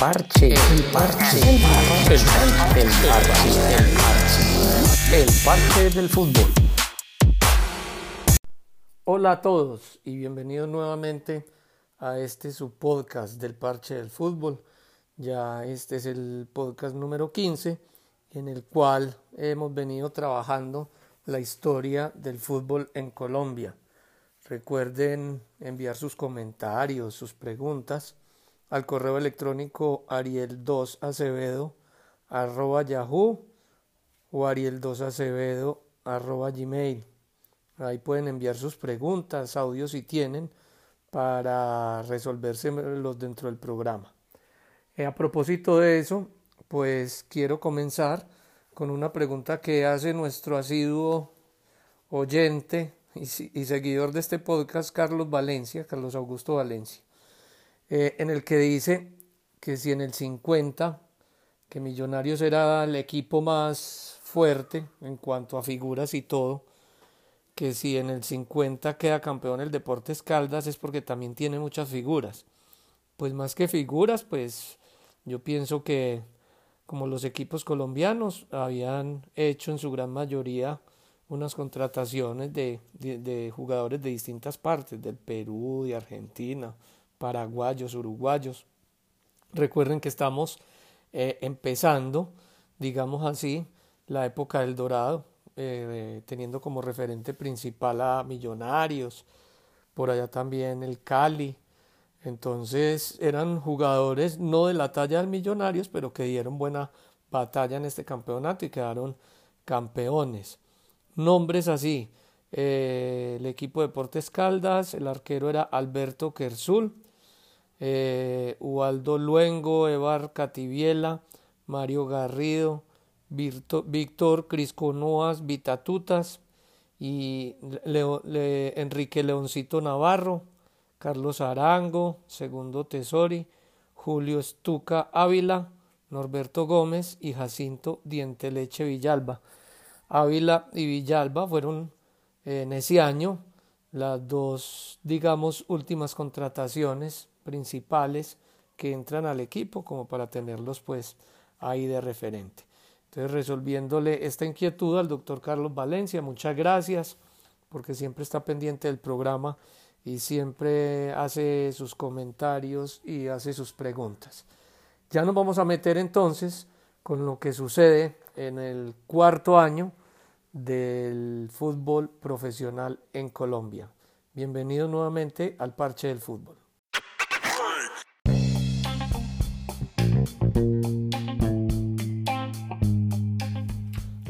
parche, el parche, el parche, el parche, el parche, el parche del fútbol. Hola a todos y bienvenidos nuevamente a este su podcast del parche del fútbol. Ya este es el podcast número 15 en el cual hemos venido trabajando la historia del fútbol en Colombia. Recuerden enviar sus comentarios, sus preguntas al correo electrónico ariel2acevedo arroba yahoo o ariel2acevedo arroba gmail. Ahí pueden enviar sus preguntas, audios si tienen, para resolvérselos dentro del programa. Eh, a propósito de eso, pues quiero comenzar con una pregunta que hace nuestro asiduo oyente y, seguidor de este podcast, Carlos Valencia, Carlos Augusto Valencia, eh, en el que dice que si en el 50, que Millonarios era el equipo más fuerte en cuanto a figuras y todo, que si en el 50 queda campeón el Deportes Caldas es porque también tiene muchas figuras. Pues más que figuras, pues yo pienso que como los equipos colombianos habían hecho en su gran mayoría unas contrataciones de, de, jugadores de distintas partes, del Perú, de Argentina, paraguayos, uruguayos. Recuerden que estamos eh, empezando, digamos así, la época del Dorado, eh, teniendo como referente principal a Millonarios, por allá también el Cali, entonces eran jugadores no de la talla de Millonarios, pero que dieron buena batalla en este campeonato y quedaron campeones. Nombres así. Eh, el equipo de Deportes Caldas, el arquero era Alberto Kersul, eh, Ubaldo Luengo, Evar Cativiela, Mario Garrido, Víctor Crisconoas Vitatutas y Enrique Leoncito Navarro, Carlos Arango, Segundo Tesori, Julio Estuca Ávila, Norberto Gómez y Jacinto Dienteleche Villalba. Ávila y Villalba fueron en ese año las dos, digamos, últimas contrataciones principales que entran al equipo como para tenerlos pues ahí de referente. Entonces resolviéndole esta inquietud al doctor Carlos Valencia, muchas gracias porque siempre está pendiente del programa y siempre hace sus comentarios y hace sus preguntas. Ya nos vamos a meter entonces con lo que sucede en el cuarto año del fútbol profesional en Colombia. Bienvenido nuevamente al Parche del Fútbol.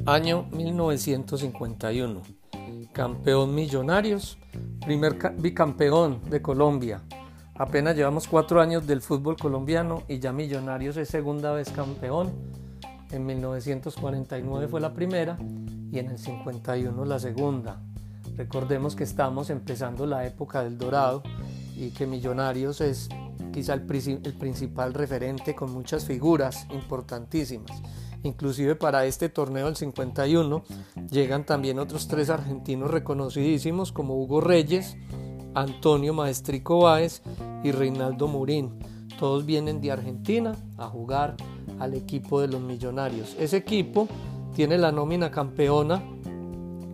Año 1951. Campeón Millonarios primer bicampeón de Colombia. Apenas llevamos cuatro años del fútbol colombiano y ya Millonarios es segunda vez campeón. En 1949 fue la primera y en el 51 la segunda. Recordemos que estamos empezando la época del Dorado y que Millonarios es quizá el, principal referente con muchas figuras importantísimas. Inclusive para este torneo del 51 llegan también otros tres argentinos reconocidísimos como Hugo Reyes, Antonio Maestrico Báez y Reinaldo Murín. Todos vienen de Argentina a jugar al equipo de los millonarios. Ese equipo tiene la nómina campeona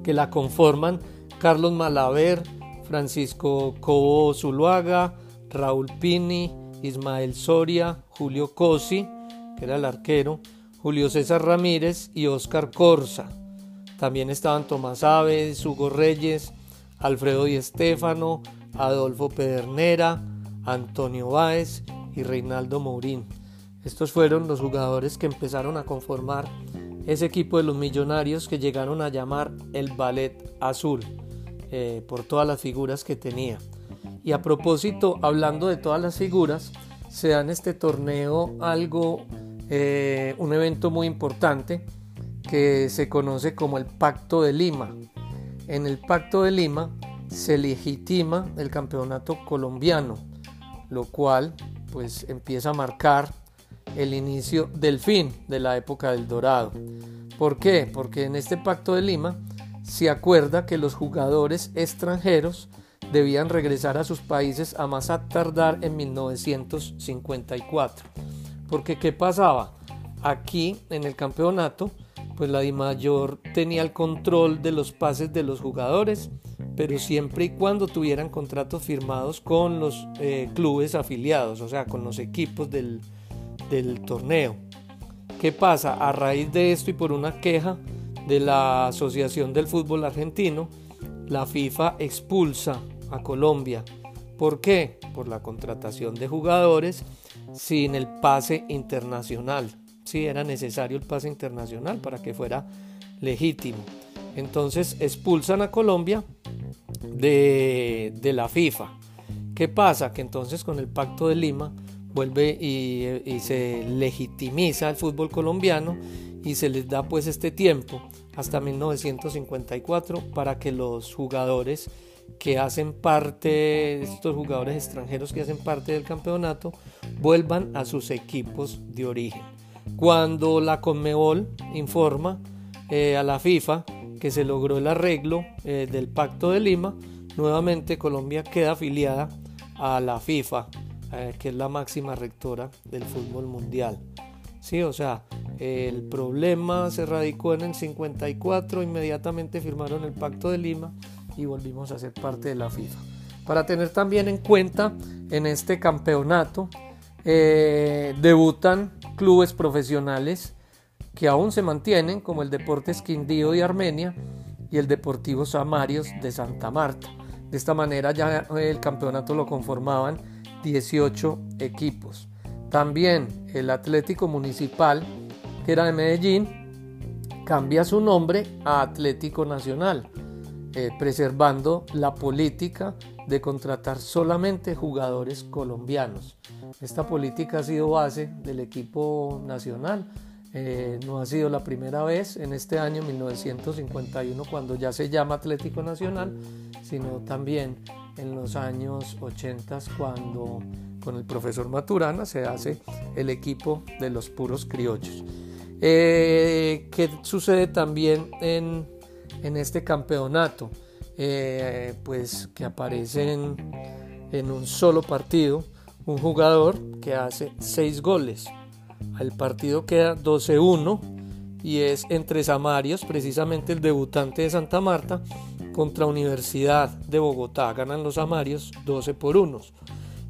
que la conforman Carlos Malaver, Francisco Cobo Zuluaga, Raúl Pini, Ismael Soria, Julio Cosi, que era el arquero, Julio César Ramírez y Óscar Corsa. También estaban Tomás Aves, Hugo Reyes, Alfredo Di Estéfano, Adolfo Pedernera, Antonio Báez y Reinaldo Mourín. Estos fueron los jugadores que empezaron a conformar ese equipo de los millonarios que llegaron a llamar el Ballet Azul, eh, por todas las figuras que tenía. Y a propósito, hablando de todas las figuras, se da en este torneo algo eh, un evento muy importante que se conoce como el Pacto de Lima. En el Pacto de Lima se legitima el campeonato colombiano, lo cual pues empieza a marcar el inicio del fin de la época del Dorado. ¿Por qué? Porque en este Pacto de Lima se acuerda que los jugadores extranjeros debían regresar a sus países a más tardar en 1954 Porque ¿qué pasaba? Aquí en el campeonato, pues la DIMAYOR tenía el control de los pases de los jugadores, pero siempre y cuando tuvieran contratos firmados con los eh, clubes afiliados, o sea, con los equipos del, del torneo. ¿Qué pasa? A raíz de esto y por una queja de la Asociación del Fútbol Argentino, la FIFA expulsa a Colombia. ¿Por qué? Por la contratación de jugadores sin el pase internacional. Si era necesario el pase internacional para que fuera legítimo. Entonces expulsan a Colombia de, de la FIFA. ¿Qué pasa? Que entonces con el Pacto de Lima vuelve y, se legitimiza el fútbol colombiano y se les da pues este tiempo hasta 1954 para que los jugadores que hacen parte, estos jugadores extranjeros que hacen parte del campeonato, vuelvan a sus equipos de origen. Cuando la Conmebol informa eh, a la FIFA que se logró el arreglo eh, del Pacto de Lima, nuevamente Colombia queda afiliada a la FIFA eh, que es la máxima rectora del fútbol mundial. Sí, o sea, el problema se radicó en el 54, inmediatamente firmaron el Pacto de Lima y volvimos a ser parte de la FIFA. Para tener también en cuenta, en este campeonato eh, debutan clubes profesionales que aún se mantienen, como el Deportes Quindío de Armenia y el Deportivo Samarios de Santa Marta. De esta manera ya el campeonato lo conformaban 18 equipos. También el Atlético Municipal, que era de Medellín, cambia su nombre a Atlético Nacional, eh, preservando la política de contratar solamente jugadores colombianos. Esta política ha sido base del equipo nacional. Eh, no ha sido la primera vez en este año 1951 cuando ya se llama Atlético Nacional, sino también en los años 80 cuando con el profesor Maturana se hace el equipo de los puros criollos. Eh, ¿Qué sucede también en, este campeonato? Eh, pues que aparecen en un solo partido un jugador que hace seis goles. El partido queda 12-1 y es entre Samarios, precisamente el debutante de Santa Marta, contra Universidad de Bogotá. Ganan los Amarios 12 por 1.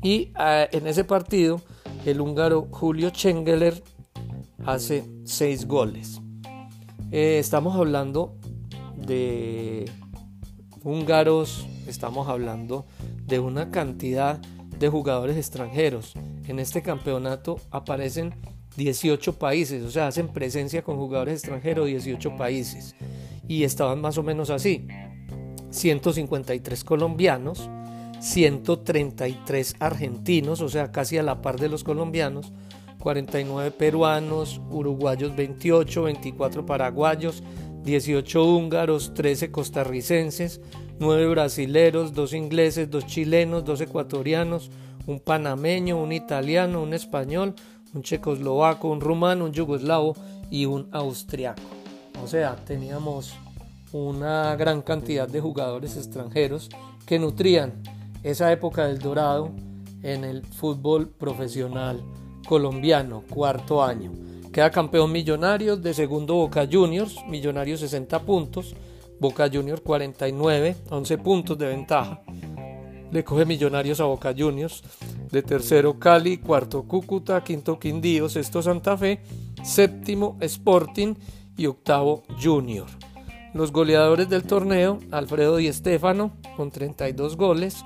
Y eh, en ese partido el húngaro Julio Chengeler hace 6 goles. Eh, estamos hablando de húngaros, estamos hablando de una cantidad de jugadores extranjeros. En este campeonato aparecen 18 países, o sea, hacen presencia con jugadores extranjeros 18 países. Y estaban más o menos así. 153 colombianos, 133 argentinos, o sea, casi a la par de los colombianos, 49 peruanos, uruguayos 28, 24 paraguayos, 18 húngaros, 13 costarricenses, 9 brasileros, 2 ingleses, 2 chilenos, 2 ecuatorianos, un panameño, un italiano, un español, un checoslovaco, un rumano, un yugoslavo y un austriaco. O sea, teníamos una gran cantidad de jugadores extranjeros que nutrían esa época del dorado en el fútbol profesional colombiano, cuarto año. Queda campeón Millonarios, de segundo Boca Juniors, Millonarios 60 puntos, Boca Juniors 49, 11 puntos de ventaja. Le coge Millonarios a Boca Juniors, de tercero Cali, cuarto Cúcuta, quinto Quindío, sexto Santa Fe, séptimo Sporting y octavo Junior. Los goleadores del torneo, Alfredo Di Stéfano con 32 goles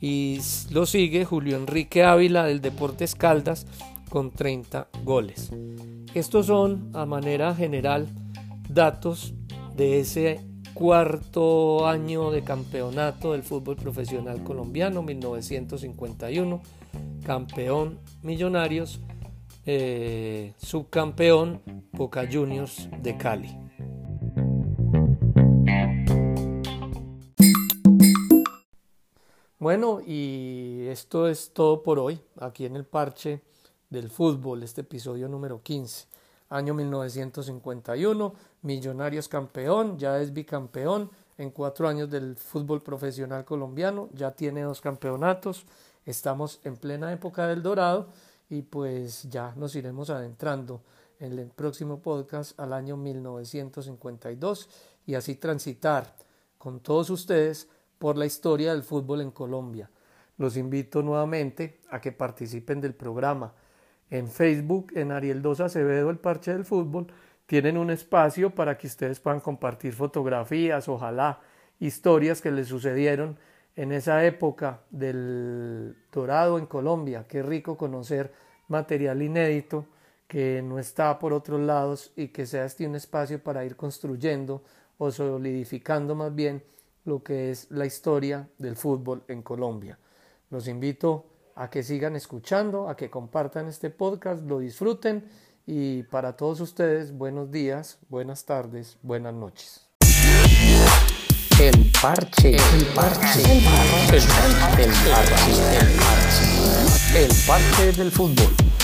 y lo sigue Julio Enrique Ávila del Deportes Caldas con 30 goles. Estos son a manera general datos de ese cuarto año de campeonato del fútbol profesional colombiano, 1951, campeón Millonarios, eh, subcampeón Boca Juniors de Cali. Bueno, y esto es todo por hoy, aquí en el parche del fútbol, este episodio número 15. Año 1951, Millonarios campeón, ya es bicampeón en cuatro años del fútbol profesional colombiano, ya tiene dos campeonatos, estamos en plena época del dorado y pues ya nos iremos adentrando en el próximo podcast al año 1952 y así transitar con todos ustedes por la historia del fútbol en Colombia. Los invito nuevamente a que participen del programa. En Facebook, en Ariel Dos Acevedo, el Parche del Fútbol, tienen un espacio para que ustedes puedan compartir fotografías, ojalá historias que les sucedieron en esa época del dorado en Colombia. Qué rico conocer material inédito que no está por otros lados y que sea este un espacio para ir construyendo o solidificando más bien lo que es la historia del fútbol en Colombia. Los invito a que sigan escuchando, a que compartan este podcast, lo disfruten. Y para todos ustedes buenos días, buenas tardes, buenas noches. El parche, el parche, el parche, el parche, el parche, el parche. Del fútbol.